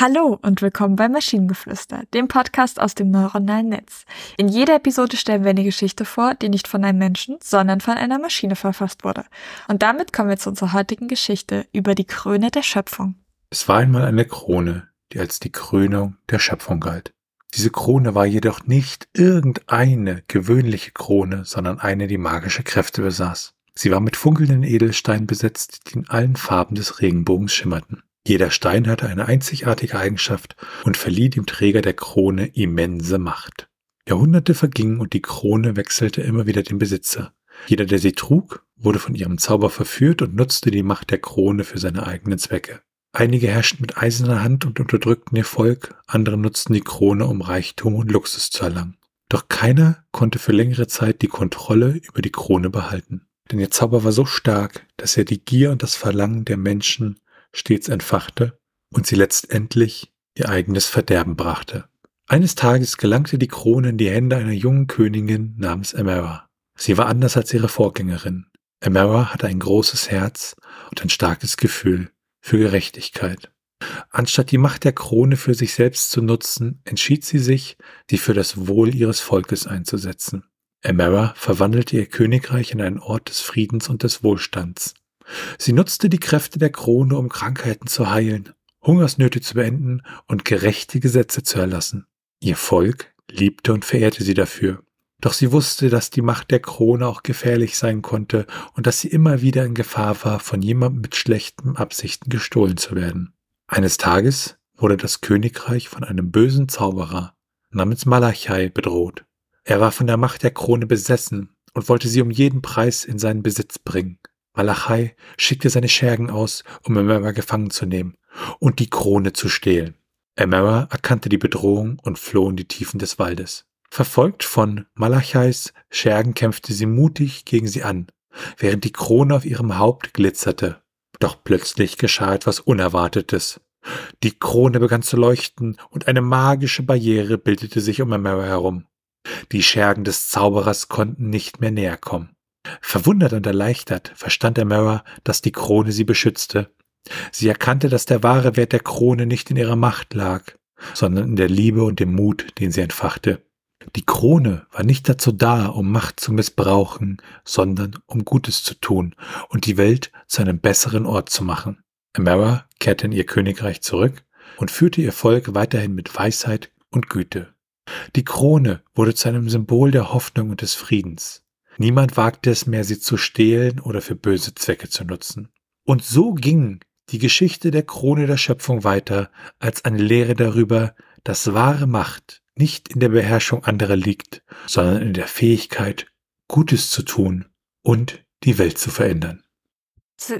Hallo und willkommen bei Maschinengeflüster, dem Podcast aus dem neuronalen Netz. In jeder Episode stellen wir eine Geschichte vor, die nicht von einem Menschen, sondern von einer Maschine verfasst wurde. Und damit kommen wir zu unserer heutigen Geschichte über die Krone der Schöpfung. Es war einmal eine Krone, die als die Krönung der Schöpfung galt. Diese Krone war jedoch nicht irgendeine gewöhnliche Krone, sondern eine, die magische Kräfte besaß. Sie war mit funkelnden Edelsteinen besetzt, die in allen Farben des Regenbogens schimmerten. Jeder Stein hatte eine einzigartige Eigenschaft und verlieh dem Träger der Krone immense Macht. Jahrhunderte vergingen und die Krone wechselte immer wieder den Besitzer. Jeder, der sie trug, wurde von ihrem Zauber verführt und nutzte die Macht der Krone für seine eigenen Zwecke. Einige herrschten mit eiserner Hand und unterdrückten ihr Volk, andere nutzten die Krone, um Reichtum und Luxus zu erlangen. Doch keiner konnte für längere Zeit die Kontrolle über die Krone behalten. Denn ihr Zauber war so stark, dass er die Gier und das Verlangen der Menschen stets entfachte und sie letztendlich ihr eigenes Verderben brachte. Eines Tages gelangte die Krone in die Hände einer jungen Königin namens Emera. Sie war anders als ihre Vorgängerin. Emera hatte ein großes Herz und ein starkes Gefühl für Gerechtigkeit. Anstatt die Macht der Krone für sich selbst zu nutzen, entschied sie sich, sie für das Wohl ihres Volkes einzusetzen. Emera verwandelte ihr Königreich in einen Ort des Friedens und des Wohlstands. Sie nutzte die Kräfte der Krone, um Krankheiten zu heilen, Hungersnöte zu beenden und gerechte Gesetze zu erlassen. Ihr Volk liebte und verehrte sie dafür. Doch sie wusste, dass die Macht der Krone auch gefährlich sein konnte und dass sie immer wieder in Gefahr war, von jemandem mit schlechten Absichten gestohlen zu werden. Eines Tages wurde das Königreich von einem bösen Zauberer namens Malachai bedroht. Er war von der Macht der Krone besessen und wollte sie um jeden Preis in seinen Besitz bringen. Malachai schickte seine Schergen aus, um Emera gefangen zu nehmen und die Krone zu stehlen. Emera erkannte die Bedrohung und floh in die Tiefen des Waldes. Verfolgt von Malachais Schergen kämpfte sie mutig gegen sie an, während die Krone auf ihrem Haupt glitzerte. Doch plötzlich geschah etwas Unerwartetes. Die Krone begann zu leuchten und eine magische Barriere bildete sich um Emera herum. Die Schergen des Zauberers konnten nicht mehr näher kommen. Verwundert und erleichtert verstand Emera, dass die Krone sie beschützte. Sie erkannte, dass der wahre Wert der Krone nicht in ihrer Macht lag, sondern in der Liebe und dem Mut, den sie entfachte. Die Krone war nicht dazu da, um Macht zu missbrauchen, sondern um Gutes zu tun und die Welt zu einem besseren Ort zu machen. Emera kehrte in ihr Königreich zurück und führte ihr Volk weiterhin mit Weisheit und Güte. Die Krone wurde zu einem Symbol der Hoffnung und des Friedens. Niemand wagte es mehr, sie zu stehlen oder für böse Zwecke zu nutzen. Und so ging die Geschichte der Krone der Schöpfung weiter als eine Lehre darüber, dass wahre Macht nicht in der Beherrschung anderer liegt, sondern in der Fähigkeit, Gutes zu tun und die Welt zu verändern.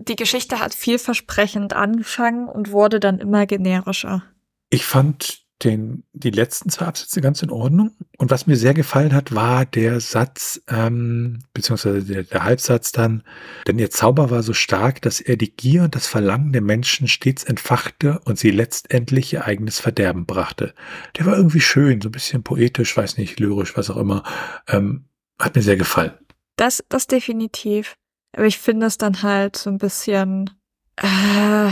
Die Geschichte hat vielversprechend angefangen und wurde dann immer generischer. Ich fand den, die letzten zwei Absätze ganz in Ordnung. Und was mir sehr gefallen hat, war der Satz, ähm, beziehungsweise der, der Halbsatz dann, denn ihr Zauber war so stark, dass er die Gier und das Verlangen der Menschen stets entfachte und sie letztendlich ihr eigenes Verderben brachte. Der war irgendwie schön, so ein bisschen poetisch, weiß nicht, lyrisch, was auch immer. Ähm, hat mir sehr gefallen. Das, das definitiv. Aber ich finde es dann halt so ein bisschen, äh,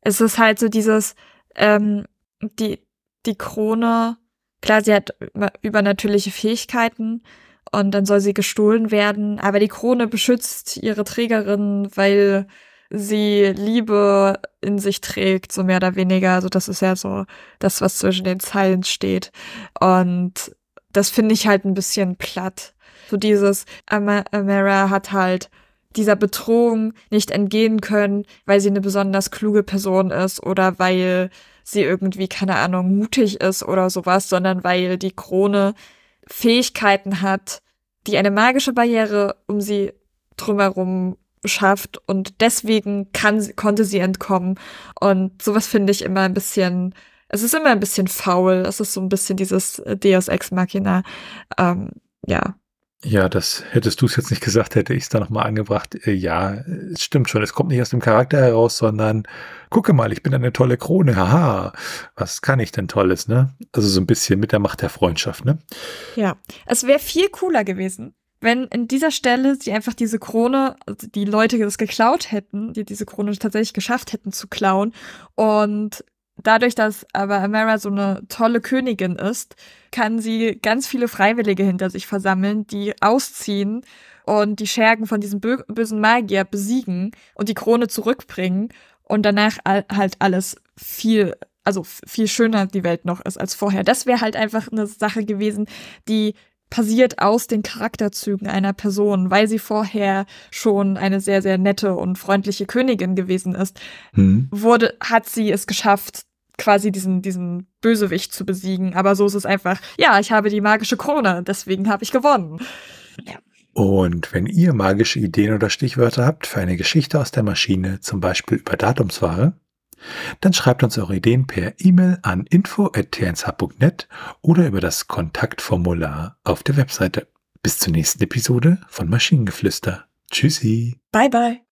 es ist halt so dieses, ähm, die, die Krone, klar, sie hat übernatürliche Fähigkeiten und dann soll sie gestohlen werden, aber die Krone beschützt ihre Trägerin, weil sie Liebe in sich trägt, so mehr oder weniger. Also das ist ja so das, was zwischen den Zeilen steht. Und das finde ich halt ein bisschen platt. So dieses Amara hat halt dieser Bedrohung nicht entgehen können, weil sie eine besonders kluge Person ist oder weil sie irgendwie, keine Ahnung, mutig ist oder sowas, sondern weil die Krone Fähigkeiten hat, die eine magische Barriere um sie drumherum schafft und deswegen kann, konnte sie entkommen. Und sowas finde ich immer ein bisschen, es ist immer ein bisschen faul. Es ist so ein bisschen dieses Deus Ex Machina. Ähm, ja, ja, das hättest du es jetzt nicht gesagt, hätte ich es da nochmal angebracht. Äh, ja, es stimmt schon. Es kommt nicht aus dem Charakter heraus, sondern gucke mal, ich bin eine tolle Krone. Haha, was kann ich denn Tolles, ne? Also so ein bisschen mit der Macht der Freundschaft, ne? Ja, es wäre viel cooler gewesen, wenn in dieser Stelle sie einfach diese Krone, also die Leute das geklaut hätten, die diese Krone tatsächlich geschafft hätten zu klauen und dadurch, dass aber Amara so eine tolle Königin ist, kann sie ganz viele Freiwillige hinter sich versammeln, die ausziehen und die Schergen von diesem bö bösen Magier besiegen und die Krone zurückbringen und danach halt alles viel, also viel schöner die Welt noch ist als vorher. Das wäre halt einfach eine Sache gewesen, die passiert aus den Charakterzügen einer Person, weil sie vorher schon eine sehr, sehr nette und freundliche Königin gewesen ist, mhm. wurde, hat sie es geschafft, quasi diesen, diesen Bösewicht zu besiegen. Aber so ist es einfach, ja, ich habe die magische Krone, deswegen habe ich gewonnen. Ja. Und wenn ihr magische Ideen oder Stichwörter habt für eine Geschichte aus der Maschine, zum Beispiel über Datumsware, dann schreibt uns eure Ideen per E-Mail an info.tnsh.net oder über das Kontaktformular auf der Webseite. Bis zur nächsten Episode von Maschinengeflüster. Tschüssi. Bye bye.